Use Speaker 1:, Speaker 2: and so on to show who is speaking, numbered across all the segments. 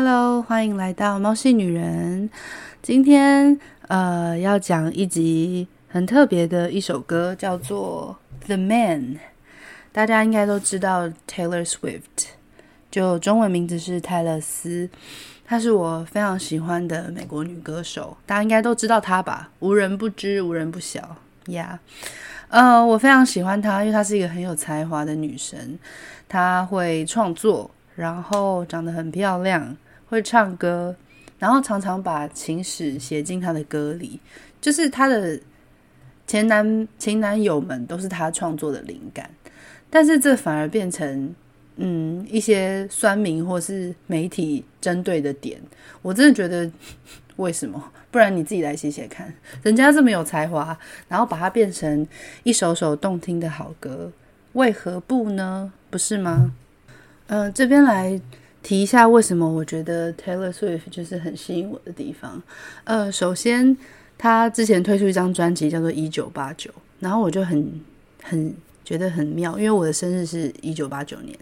Speaker 1: Hello，欢迎来到猫系女人。今天呃要讲一集很特别的一首歌，叫做《The Man》。大家应该都知道 Taylor Swift，就中文名字是泰勒斯。她是我非常喜欢的美国女歌手，大家应该都知道她吧？无人不知，无人不晓。呀、呃，我非常喜欢她，因为她是一个很有才华的女神。她会创作。然后长得很漂亮，会唱歌，然后常常把情史写进他的歌里，就是他的前男前男友们都是他创作的灵感，但是这反而变成嗯一些酸民或是媒体针对的点，我真的觉得为什么？不然你自己来写写看，人家这么有才华，然后把它变成一首首动听的好歌，为何不呢？不是吗？嗯、这边来提一下为什么我觉得 Taylor Swift 就是很吸引我的地方。呃，首先他之前推出一张专辑叫做《一九八九》，然后我就很很觉得很妙，因为我的生日是一九八九年，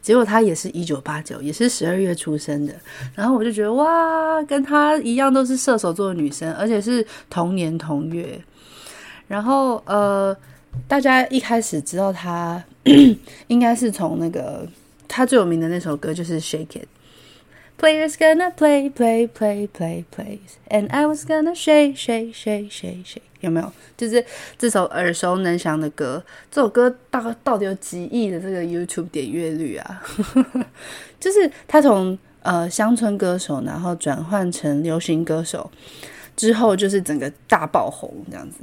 Speaker 1: 结果他也是一九八九，也是十二月出生的，然后我就觉得哇，跟他一样都是射手座的女生，而且是同年同月。然后呃，大家一开始知道他 应该是从那个。他最有名的那首歌就是《Shake It》，Players gonna play play play play play，and I was gonna shake shake shake shake shake，有没有？就是这首耳熟能详的歌。这首歌大概到底有几亿的这个 YouTube 点阅率啊？就是他从呃乡村歌手，然后转换成流行歌手之后，就是整个大爆红这样子。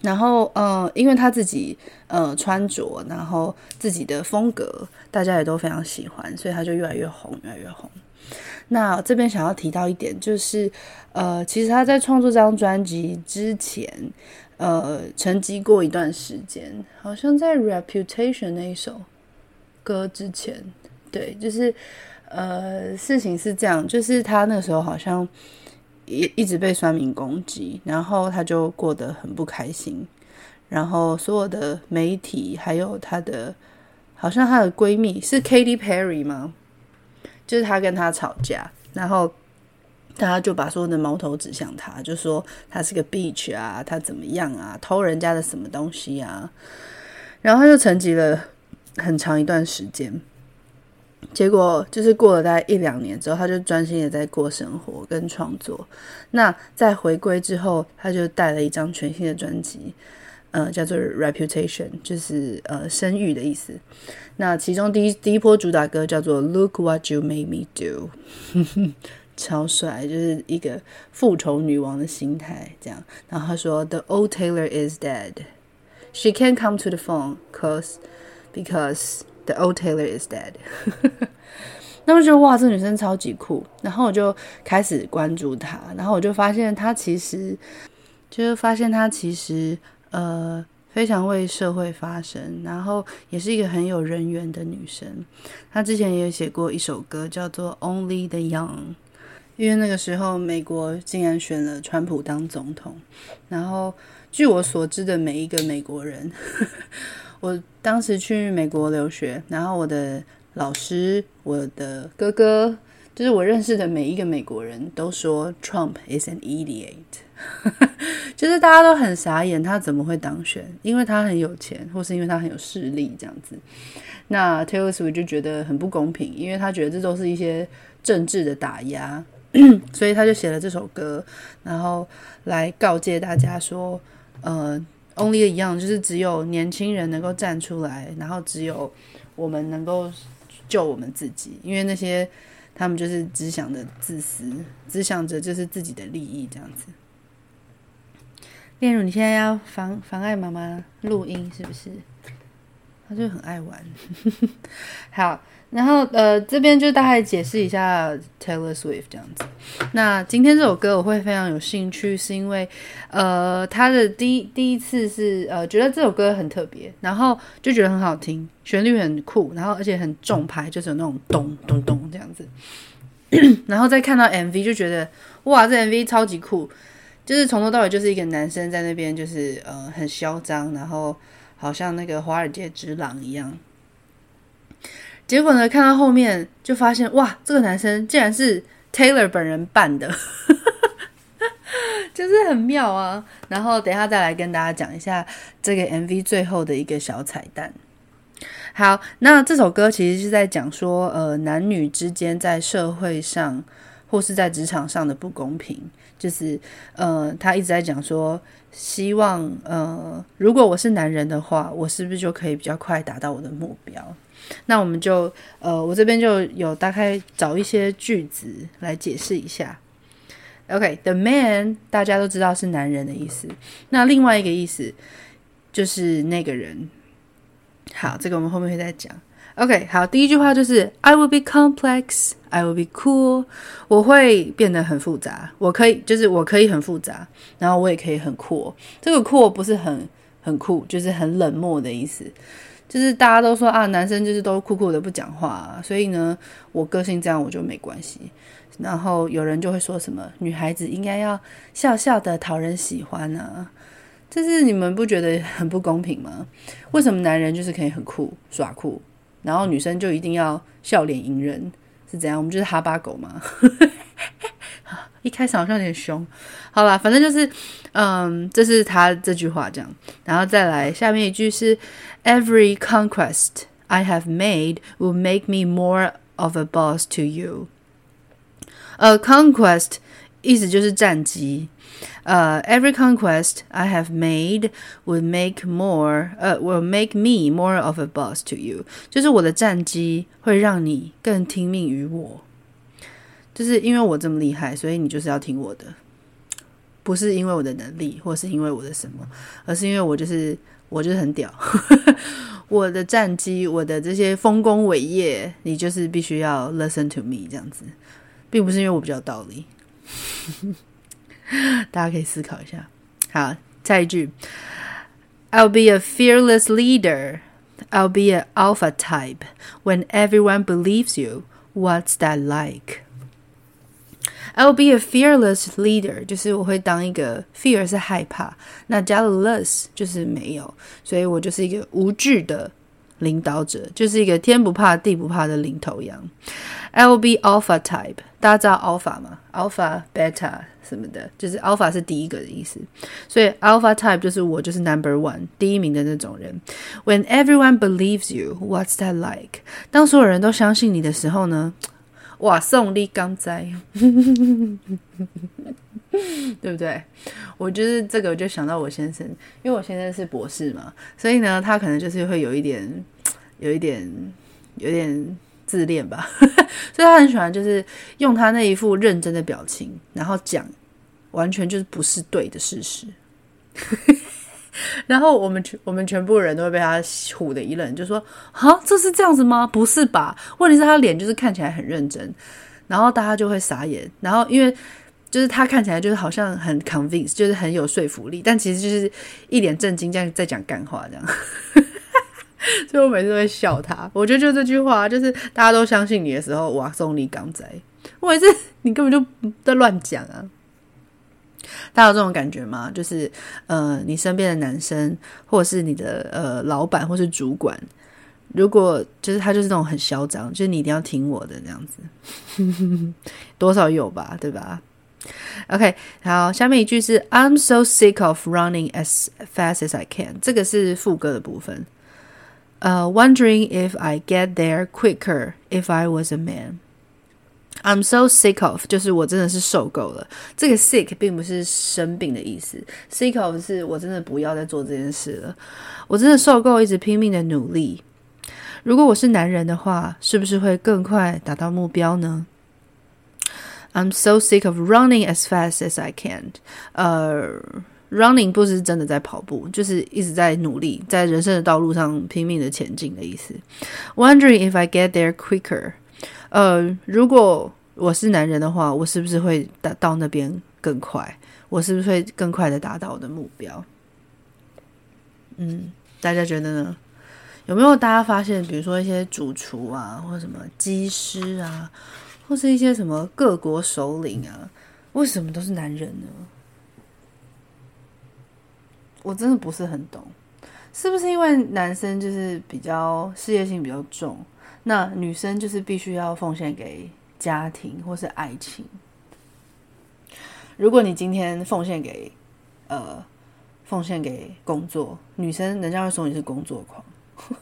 Speaker 1: 然后，呃，因为他自己呃穿着，然后自己的风格，大家也都非常喜欢，所以他就越来越红，越来越红。那这边想要提到一点，就是呃，其实他在创作这张专辑之前，呃，沉寂过一段时间，好像在《Reputation》那一首歌之前，对，就是呃，事情是这样，就是他那时候好像。也一直被酸民攻击，然后她就过得很不开心。然后所有的媒体，还有她的，好像她的闺蜜是 Katy Perry 吗？就是她跟她吵架，然后大家就把所有的矛头指向她，就说她是个 bitch 啊，她怎么样啊，偷人家的什么东西啊。然后她就沉寂了很长一段时间。结果就是过了大概一两年之后，他就专心的在过生活跟创作。那在回归之后，他就带了一张全新的专辑，呃，叫做《Reputation》，就是呃声誉的意思。那其中第一第一波主打歌叫做《Look What You Made Me Do 》，超帅，就是一个复仇女王的心态这样。然后他说：“The old Taylor is dead. She can't come to the phone, cause because。” The old Taylor is dead。那我就觉得哇，这女生超级酷。然后我就开始关注她，然后我就发现她其实，就是发现她其实呃非常为社会发声，然后也是一个很有人缘的女生。她之前也写过一首歌叫做《Only the Young》，因为那个时候美国竟然选了川普当总统。然后据我所知的每一个美国人。我当时去美国留学，然后我的老师、我的哥哥，就是我认识的每一个美国人都说 Trump is an idiot，就是大家都很傻眼，他怎么会当选？因为他很有钱，或是因为他很有势力这样子。那 Taylor Swift 就觉得很不公平，因为他觉得这都是一些政治的打压，所以他就写了这首歌，然后来告诫大家说，呃。Only 一样，就是只有年轻人能够站出来，然后只有我们能够救我们自己，因为那些他们就是只想着自私，只想着就是自己的利益这样子。例如，你现在要妨妨碍妈妈录音，是不是？他就很爱玩。好。然后呃，这边就大概解释一下 Taylor Swift 这样子。那今天这首歌我会非常有兴趣，是因为呃，他的第一第一次是呃，觉得这首歌很特别，然后就觉得很好听，旋律很酷，然后而且很重拍，就是有那种咚咚咚这样子。然后再看到 MV 就觉得哇，这 MV 超级酷，就是从头到尾就是一个男生在那边就是呃很嚣张，然后好像那个华尔街之狼一样。结果呢，看到后面就发现，哇，这个男生竟然是 Taylor 本人扮的，就是很妙啊。然后等一下再来跟大家讲一下这个 MV 最后的一个小彩蛋。好，那这首歌其实是在讲说，呃，男女之间在社会上或是在职场上的不公平，就是，呃，他一直在讲说，希望，呃，如果我是男人的话，我是不是就可以比较快达到我的目标？那我们就，呃，我这边就有大概找一些句子来解释一下。OK，the man 大家都知道是男人的意思，那另外一个意思就是那个人。好，这个我们后面会再讲。OK，好，第一句话就是 I will be complex, I will be cool。我会变得很复杂，我可以就是我可以很复杂，然后我也可以很酷。这个酷不是很很酷，就是很冷漠的意思。就是大家都说啊，男生就是都酷酷的不讲话，所以呢，我个性这样我就没关系。然后有人就会说什么，女孩子应该要笑笑的讨人喜欢啊。就是你们不觉得很不公平吗？为什么男人就是可以很酷耍酷，然后女生就一定要笑脸迎人？是怎样？我们就是哈巴狗吗？一开始好像有点凶。好啦，反正就是，嗯，这是他这句话这样，然后再来下面一句是 ：Every conquest I have made will make me more of a boss to you。呃，conquest 意思就是战绩。呃、uh,，every conquest I have made would make more，呃、uh,，will make me more of a boss to you。就是我的战绩会让你更听命于我，就是因为我这么厉害，所以你就是要听我的，不是因为我的能力，或是因为我的什么，而是因为我就是 我就是很屌，我的战绩，我的这些丰功伟业，你就是必须要 listen to me 这样子，并不是因为我比较有道理。大家可以思考一下。好，下一句：I'll be a fearless leader. I'll be an alpha type. When everyone believes you, what's that like? I'll be a fearless leader，就是我会当一个 fear 是害怕，那加了 less 就是没有，所以我就是一个无惧的领导者，就是一个天不怕地不怕的领头羊。I'll be alpha type，大家知道 alpha 吗？alpha、beta。什么的，就是 alpha 是第一个的意思，所以 alpha type 就是我，就是 number one 第一名的那种人。When everyone believes you, what's that like？当所有人都相信你的时候呢？ 哇，送力刚在，对不对？我就是这个，我就想到我先生，因为我先生是博士嘛，所以呢，他可能就是会有一点，有一点，有点。自恋吧，所以他很喜欢，就是用他那一副认真的表情，然后讲完全就是不是对的事实。然后我们全我们全部人都会被他唬得一愣，就说：“啊，这是这样子吗？不是吧？”问题是他脸就是看起来很认真，然后大家就会傻眼。然后因为就是他看起来就是好像很 convince，就是很有说服力，但其实就是一脸正经这样在讲干话这样。所以我每次都会笑他。我觉得就这句话，就是大家都相信你的时候，哇，送你港仔。我每次你根本就在乱讲啊！大家有这种感觉吗？就是呃，你身边的男生，或者是你的呃老板，或是主管，如果就是他就是那种很嚣张，就是你一定要听我的这样子，多少有吧，对吧？OK，好，下面一句是 I'm so sick of running as fast as I can，这个是副歌的部分。呃、，Wondering if I get there quicker if I was a man. I'm so sick of，就是我真的是受够了。这个 sick 并不是生病的意思，sick of 是我真的不要再做这件事了。我真的受够一直拼命的努力。如果我是男人的话，是不是会更快达到目标呢？I'm so sick of running as fast as I can. 呃、uh,。Running 不是真的在跑步，就是一直在努力，在人生的道路上拼命的前进的意思。Wondering if I get there quicker，呃，如果我是男人的话，我是不是会达到那边更快？我是不是会更快的达到我的目标？嗯，大家觉得呢？有没有大家发现，比如说一些主厨啊，或什么机师啊，或是一些什么各国首领啊，为什么都是男人呢？我真的不是很懂，是不是因为男生就是比较事业心比较重，那女生就是必须要奉献给家庭或是爱情。如果你今天奉献给呃奉献给工作，女生人家会说你是工作狂。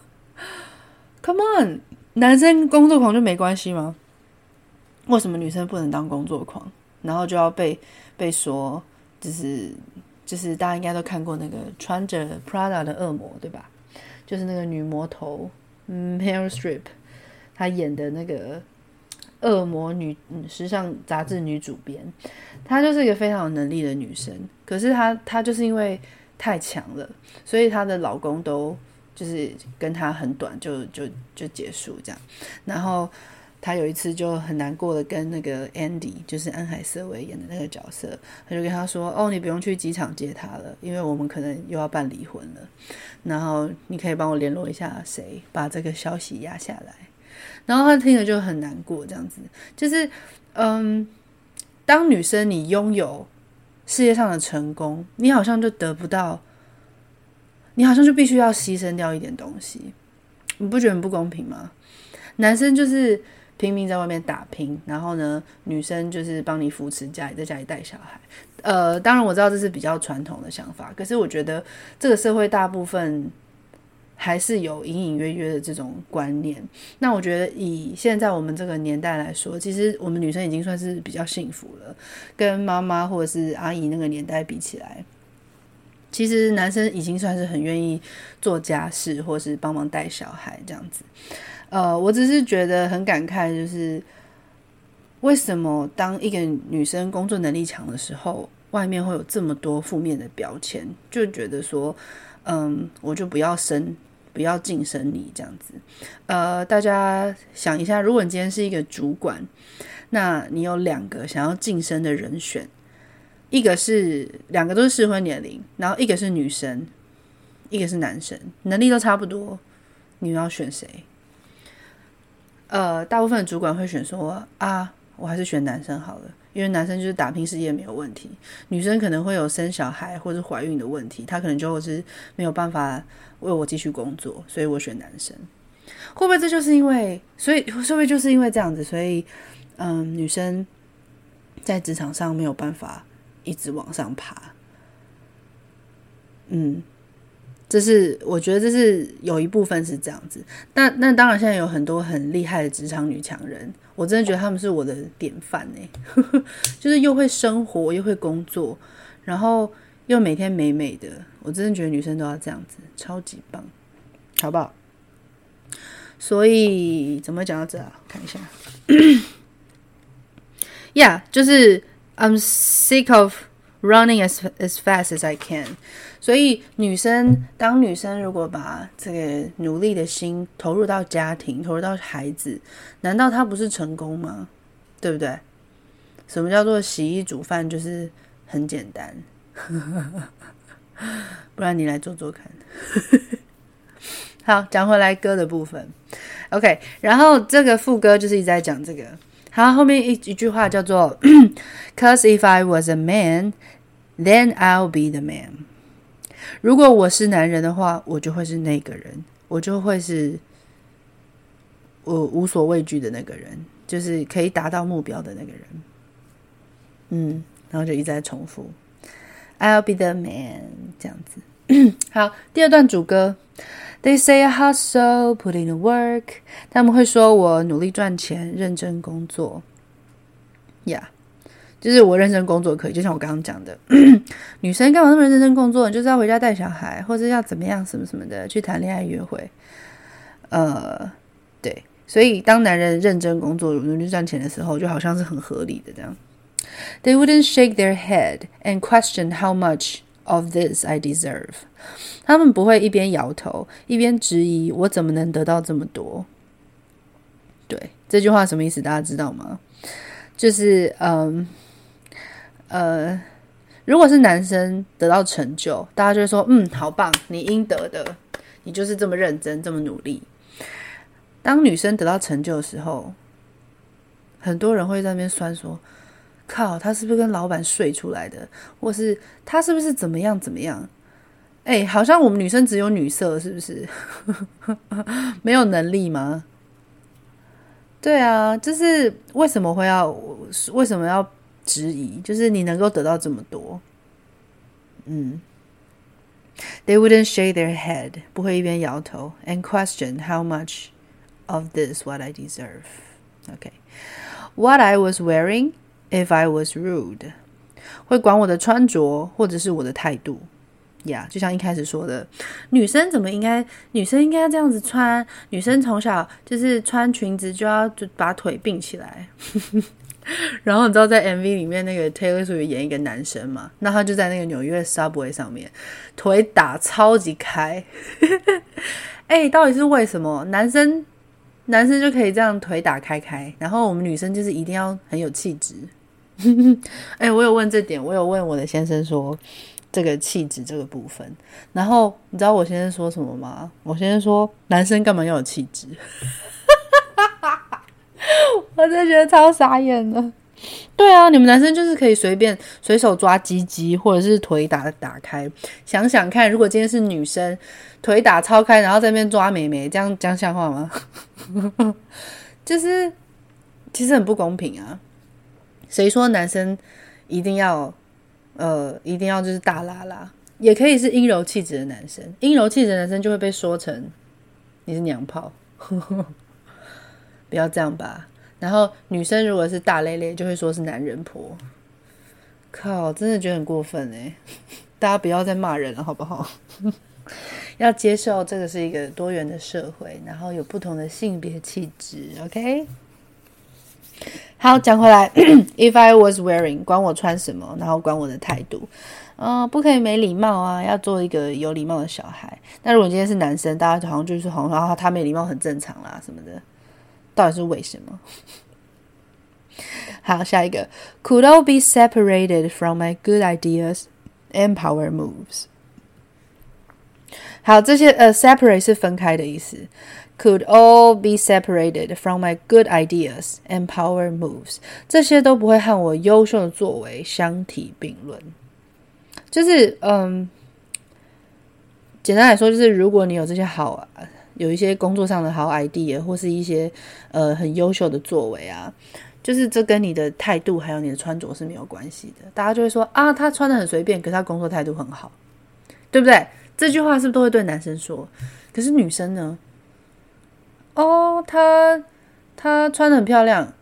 Speaker 1: Come on，男生工作狂就没关系吗？为什么女生不能当工作狂？然后就要被被说，就是就是大家应该都看过那个穿着 Prada 的恶魔，对吧？就是那个女魔头，嗯，Meryl Streep，她演的那个恶魔女，嗯，时尚杂志女主编，她就是一个非常有能力的女生。可是她她就是因为太强了，所以她的老公都就是跟她很短就就就结束这样，然后。她有一次就很难过的跟那个 Andy，就是安海瑟薇演的那个角色，她就跟他说：“哦，你不用去机场接他了，因为我们可能又要办离婚了。然后你可以帮我联络一下谁，把这个消息压下来。”然后他听了就很难过，这样子就是，嗯，当女生你拥有事业上的成功，你好像就得不到，你好像就必须要牺牲掉一点东西，你不觉得很不公平吗？男生就是。拼命在外面打拼，然后呢，女生就是帮你扶持家里，在家里带小孩。呃，当然我知道这是比较传统的想法，可是我觉得这个社会大部分还是有隐隐约约的这种观念。那我觉得以现在我们这个年代来说，其实我们女生已经算是比较幸福了，跟妈妈或者是阿姨那个年代比起来，其实男生已经算是很愿意做家事，或是帮忙带小孩这样子。呃，我只是觉得很感慨，就是为什么当一个女生工作能力强的时候，外面会有这么多负面的标签，就觉得说，嗯，我就不要生，不要晋升你这样子。呃，大家想一下，如果你今天是一个主管，那你有两个想要晋升的人选，一个是两个都是适婚年龄，然后一个是女生，一个是男生，能力都差不多，你要选谁？呃，大部分的主管会选说啊，我还是选男生好了，因为男生就是打拼事业没有问题，女生可能会有生小孩或者怀孕的问题，她可能就是没有办法为我继续工作，所以我选男生。会不会这就是因为，所以会不会就是因为这样子，所以嗯，女生在职场上没有办法一直往上爬，嗯。这是我觉得这是有一部分是这样子，那那当然现在有很多很厉害的职场女强人，我真的觉得他们是我的典范呢，就是又会生活又会工作，然后又每天美美的，我真的觉得女生都要这样子，超级棒，好不好？所以怎么讲到这啊？看一下，Yeah，就是 I'm sick of running as as fast as I can。所以，女生当女生如果把这个努力的心投入到家庭，投入到孩子，难道她不是成功吗？对不对？什么叫做洗衣煮饭？就是很简单，不然你来做做看。好，讲回来歌的部分，OK。然后这个副歌就是一直在讲这个。好，后面一一句话叫做 “Cause if I was a man, then I'll be the man.” 如果我是男人的话，我就会是那个人，我就会是我无所畏惧的那个人，就是可以达到目标的那个人。嗯，然后就一直在重复，I'll be the man，这样子。好，第二段主歌，They say I hustle, put in the work，他们会说我努力赚钱，认真工作。Yeah。就是我认真工作可以，就像我刚刚讲的，女生干嘛那么认真工作？就是要回家带小孩，或者要怎么样什么什么的去谈恋爱约会。呃，对，所以当男人认真工作、努力赚钱的时候，就好像是很合理的这样。They wouldn't shake their head and question how much of this I deserve。他们不会一边摇头一边质疑我怎么能得到这么多。对，这句话什么意思？大家知道吗？就是嗯。呃，如果是男生得到成就，大家就会说：“嗯，好棒，你应得的，你就是这么认真，这么努力。”当女生得到成就的时候，很多人会在那边酸说：“靠，他是不是跟老板睡出来的？或是他是不是怎么样怎么样？”哎，好像我们女生只有女色，是不是？没有能力吗？对啊，就是为什么会要为什么要质疑？就是你能够得到这么多，嗯，They wouldn't shake their head，不会一边摇头，and question how much of this what I deserve。OK，what I was wearing if I was rude，会管我的穿着或者是我的态度。呀，yeah, 就像一开始说的，女生怎么应该？女生应该要这样子穿。女生从小就是穿裙子就要就把腿并起来。 然后你知道在 MV 里面那个 Taylor Swift 演一个男生嘛？那他就在那个纽约 Subway 上面，腿打超级开。哎、欸，到底是为什么？男生男生就可以这样腿打开开，然后我们女生就是一定要很有气质。哎、欸，我有问这点，我有问我的先生说。这个气质这个部分，然后你知道我先生说什么吗？我先生说，男生干嘛要有气质？我真的觉得超傻眼的。对啊，你们男生就是可以随便随手抓鸡鸡，或者是腿打打开。想想看，如果今天是女生，腿打超开，然后在那边抓美眉，这样这样像话吗？就是其实很不公平啊。谁说男生一定要？呃，一定要就是大拉拉，也可以是阴柔气质的男生。阴柔气质的男生就会被说成你是娘炮，不要这样吧。然后女生如果是大咧咧，就会说是男人婆。靠，真的觉得很过分哎！大家不要再骂人了，好不好？要接受这个是一个多元的社会，然后有不同的性别气质。OK。好，讲回来，If I was wearing，管我穿什么，然后管我的态度，嗯、不可以没礼貌啊，要做一个有礼貌的小孩。那如果今天是男生，大家好像就是好像他没礼貌很正常啦什么的，到底是为什么？好，下一个，Could all be separated from my good ideas and power moves？好，这些呃，separate 是分开的意思。Could all be separated from my good ideas and power moves。这些都不会和我优秀的作为相提并论。就是，嗯，简单来说，就是如果你有这些好， 有一些工作上的好 idea，或是一些呃很优秀的作为啊，就是这跟你的态度还有你的穿着是没有关系的。大家就会说啊，他穿得很随便，可是他工作态度很好，对不对？这句话是不是都会对男生说？可是女生呢？哦，她她穿得很漂亮，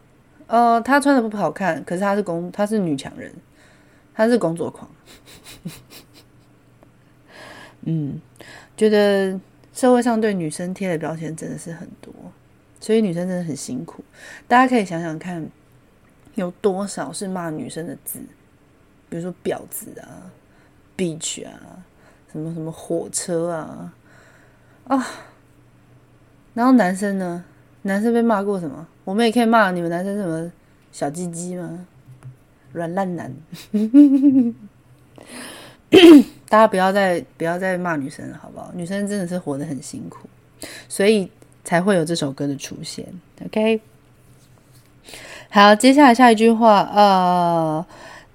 Speaker 1: 呃，她穿得不好看，可是她是工，她是女强人，她是工作狂。嗯，觉得社会上对女生贴的标签真的是很多，所以女生真的很辛苦。大家可以想想看，有多少是骂女生的字，比如说婊子啊、bitch 啊，什么什么火车啊，啊。然后男生呢？男生被骂过什么？我们也可以骂你们男生什么小鸡鸡吗？软烂男。大家不要再不要再骂女生了，好不好？女生真的是活得很辛苦，所以才会有这首歌的出现。OK，好，接下来下一句话，呃、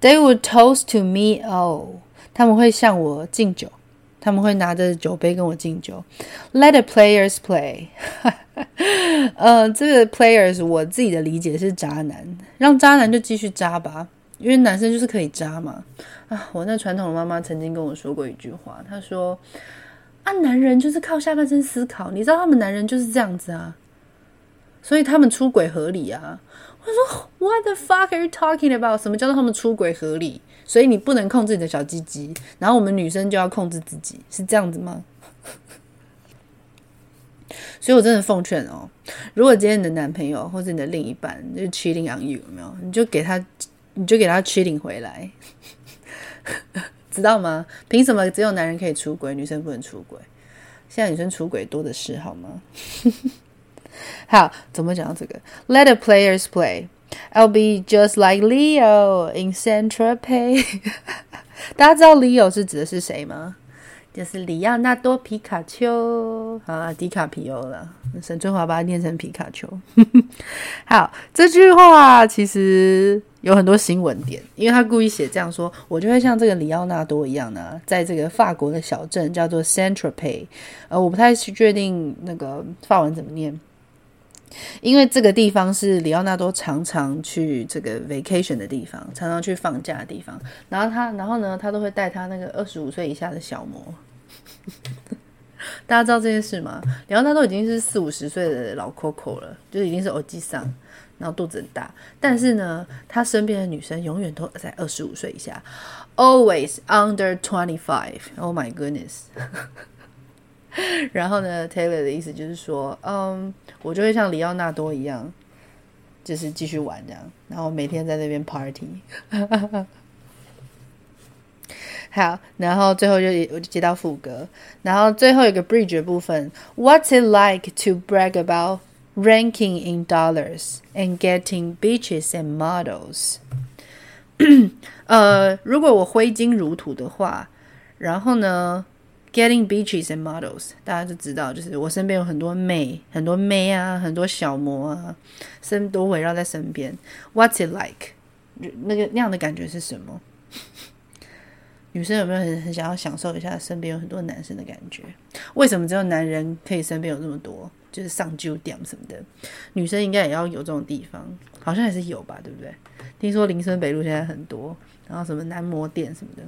Speaker 1: ，They would toast to me, 哦他们会向我敬酒。他们会拿着酒杯跟我敬酒。Let the players play。呃，这个 players 我自己的理解是渣男，让渣男就继续渣吧，因为男生就是可以渣嘛。啊，我那传统的妈妈曾经跟我说过一句话，她说：“啊，男人就是靠下半身思考，你知道他们男人就是这样子啊，所以他们出轨合理啊。”我说：“What the fuck are you talking about？什么叫做他们出轨合理？”所以你不能控制你的小鸡鸡，然后我们女生就要控制自己，是这样子吗？所以我真的奉劝哦，如果今天你的男朋友或者你的另一半就是 cheating on you，有没有？你就给他，你就给他 cheating 回来，知道吗？凭什么只有男人可以出轨，女生不能出轨？现在女生出轨多的是，好吗？好，怎么讲到这个？Let the players play。I'll be just like Leo in Central Pay。大家知道 Leo 是指的是谁吗？就是里奥纳多皮卡丘。啊，迪卡皮欧了。沈春华把它念成皮卡丘。好，这句话其实有很多新闻点，因为他故意写这样说，我就会像这个里奥纳多一样呢，在这个法国的小镇叫做 Saint-Tropez。呃，我不太确定那个法文怎么念。因为这个地方是里奥纳多常常去这个 vacation 的地方，常常去放假的地方。然后他，然后呢，他都会带他那个二十五岁以下的小模。大家知道这件事吗？里奥纳多已经是四五十岁的老 Coco 了，就已经是欧吉桑，然后肚子很大。但是呢，他身边的女生永远都在二十五岁以下，always under twenty five。Oh my goodness！然后呢，Taylor 的意思就是说，嗯，我就会像里奥纳多一样，就是继续玩这样，然后每天在那边 party。好，然后最后就我就接到副歌，然后最后一个 bridge 部分，What's it like to brag about ranking in dollars and getting beaches and models？呃，如果我挥金如土的话，然后呢？Getting beaches and models，大家就知道，就是我身边有很多妹，很多妹啊，很多小模啊，身都围绕在身边。What's it like？那个那样的感觉是什么？女生有没有很很想要享受一下身边有很多男生的感觉？为什么只有男人可以身边有这么多？就是上酒店什么的，女生应该也要有这种地方，好像还是有吧，对不对？听说林森北路现在很多，然后什么男模店什么的，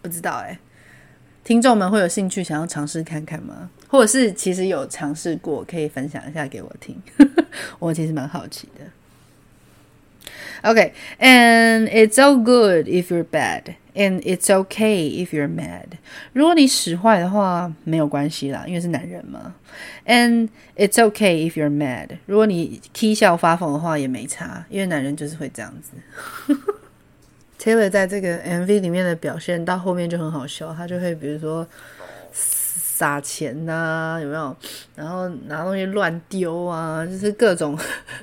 Speaker 1: 不知道哎、听众们会有兴趣想要尝试看看吗？或者是其实有尝试过，可以分享一下给我听。我其实蛮好奇的。OK，and、it's all good if you're bad, and it's okay if you're mad。如果你使坏的话，没有关系啦，因为是男人嘛。And it's okay if you're mad。如果你踢笑发疯的话，也没差，因为男人就是会这样子。Taylor 在这个 MV 里面的表现到后面就很好笑，他就会比如说撒钱呐、有没有？然后拿东西乱丢啊，就是各种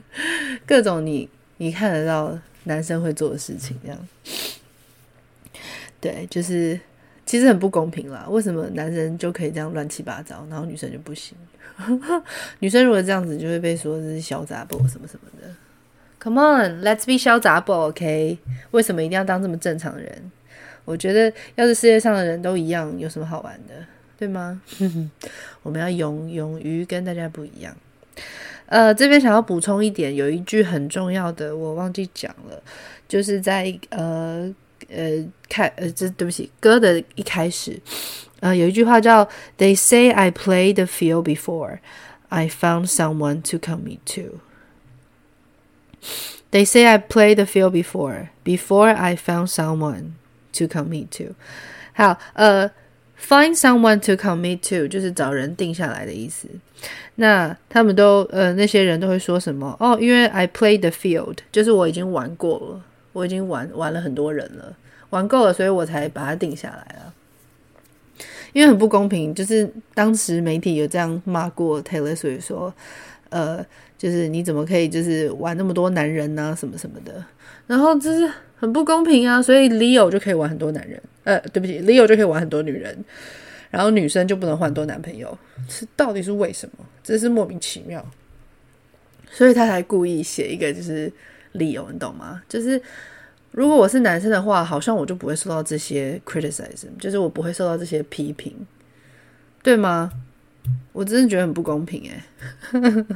Speaker 1: 各种你你看得到男生会做的事情，这样。对，就是其实很不公平啦。为什么男生就可以这样乱七八糟，然后女生就不行？女生如果这样子，就会被说是小杂货什么什么的。Come on, let's be 潇洒 OK？为什么一定要当这么正常的人？我觉得，要是世界上的人都一样，有什么好玩的，对吗？我们要勇勇于跟大家不一样。呃，这边想要补充一点，有一句很重要的，我忘记讲了，就是在呃呃开呃，这对不起，歌的一开始，呃，有一句话叫 “They say I played the field before, I found someone to commit to.” They say I played the field before, before I found someone to commit to. 好，呃，find someone to commit to 就是找人定下来的意思。那他们都呃那些人都会说什么？哦，因为 I played the field，就是我已经玩过了，我已经玩玩了很多人了，玩够了，所以我才把它定下来了。因为很不公平，就是当时媒体有这样骂过 Taylor，所以说，呃。就是你怎么可以就是玩那么多男人呢？什么什么的，然后就是很不公平啊！所以 Leo 就可以玩很多男人，呃，对不起，Leo 就可以玩很多女人，然后女生就不能换多男朋友，是到底是为什么？真是莫名其妙。所以他才故意写一个就是 Leo，你懂吗？就是如果我是男生的话，好像我就不会受到这些 criticism，就是我不会受到这些批评，对吗？我真的觉得很不公平诶。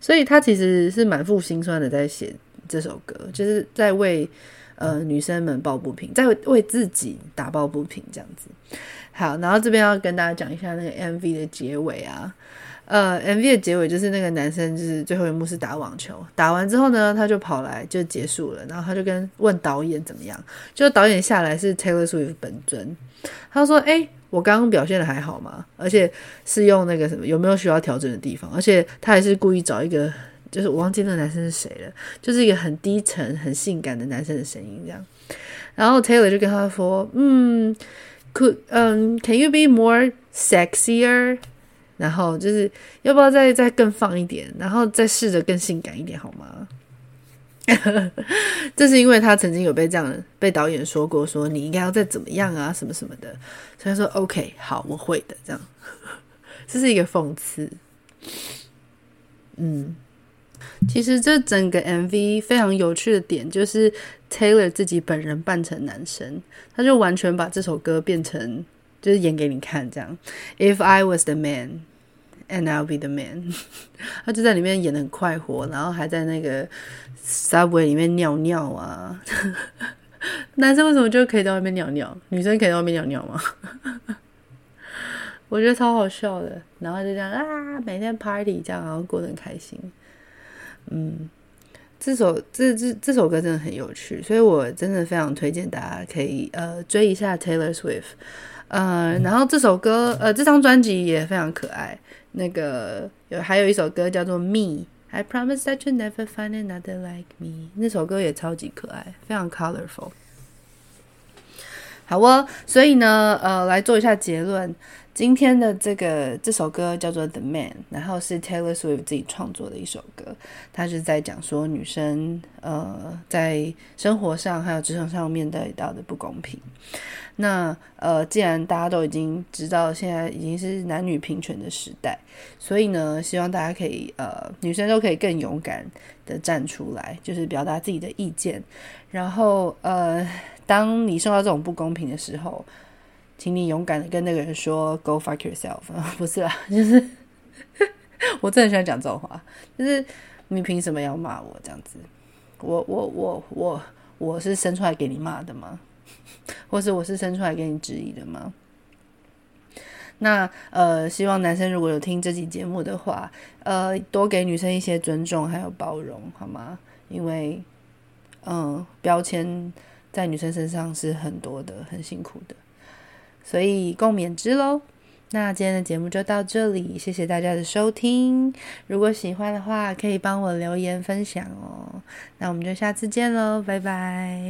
Speaker 1: 所以他其实是满腹心酸的在写这首歌，就是在为呃女生们抱不平，在为自己打抱不平这样子。好，然后这边要跟大家讲一下那个 MV 的结尾啊，呃，MV 的结尾就是那个男生就是最后一幕是打网球，打完之后呢，他就跑来就结束了，然后他就跟问导演怎么样，就导演下来是 Taylor Swift 本尊，他说：“哎。”我刚刚表现的还好吗？而且是用那个什么，有没有需要调整的地方？而且他还是故意找一个，就是我忘记那个男生是谁了，就是一个很低沉、很性感的男生的声音这样。然后 Taylor 就跟他说：“嗯，Could 嗯，Can you be more sexier？然后就是要不要再再更放一点，然后再试着更性感一点好吗？” 这是因为他曾经有被这样被导演说过，说你应该要再怎么样啊，什么什么的。所以他说：“OK，好，我会的。”这样，这是一个讽刺。嗯，其实这整个 MV 非常有趣的点就是 Taylor 自己本人扮成男生，他就完全把这首歌变成就是演给你看这样。If I was the man。And I'll be the man。他就在里面演得很快活，然后还在那个 subway 里面尿尿啊。男生为什么就可以在外面尿尿，女生可以在外面尿尿吗？我觉得超好笑的。然后就这样啊，每天 party 这样，然后过得很开心。嗯，这首这这这首歌真的很有趣，所以我真的非常推荐大家可以呃追一下 Taylor Swift。呃，然后这首歌呃这张专辑也非常可爱。那个有还有一首歌叫做《Me》，I promise that you never find another like me。那首歌也超级可爱，非常 colorful。好哦，所以呢，呃，来做一下结论。今天的这个这首歌叫做《The Man》，然后是 Taylor Swift 自己创作的一首歌。他是在讲说女生呃在生活上还有职场上面对到的不公平。那呃，既然大家都已经知道现在已经是男女平权的时代，所以呢，希望大家可以呃女生都可以更勇敢的站出来，就是表达自己的意见。然后呃，当你受到这种不公平的时候。请你勇敢的跟那个人说 “Go fuck yourself”，不是啦，就是 我真的很喜欢讲这种话，就是你凭什么要骂我这样子？我我我我我是生出来给你骂的吗？或是我是生出来给你质疑的吗？那呃，希望男生如果有听这期节目的话，呃，多给女生一些尊重还有包容，好吗？因为嗯，标签在女生身上是很多的，很辛苦的。所以，共勉之喽。那今天的节目就到这里，谢谢大家的收听。如果喜欢的话，可以帮我留言分享哦。那我们就下次见喽，拜拜。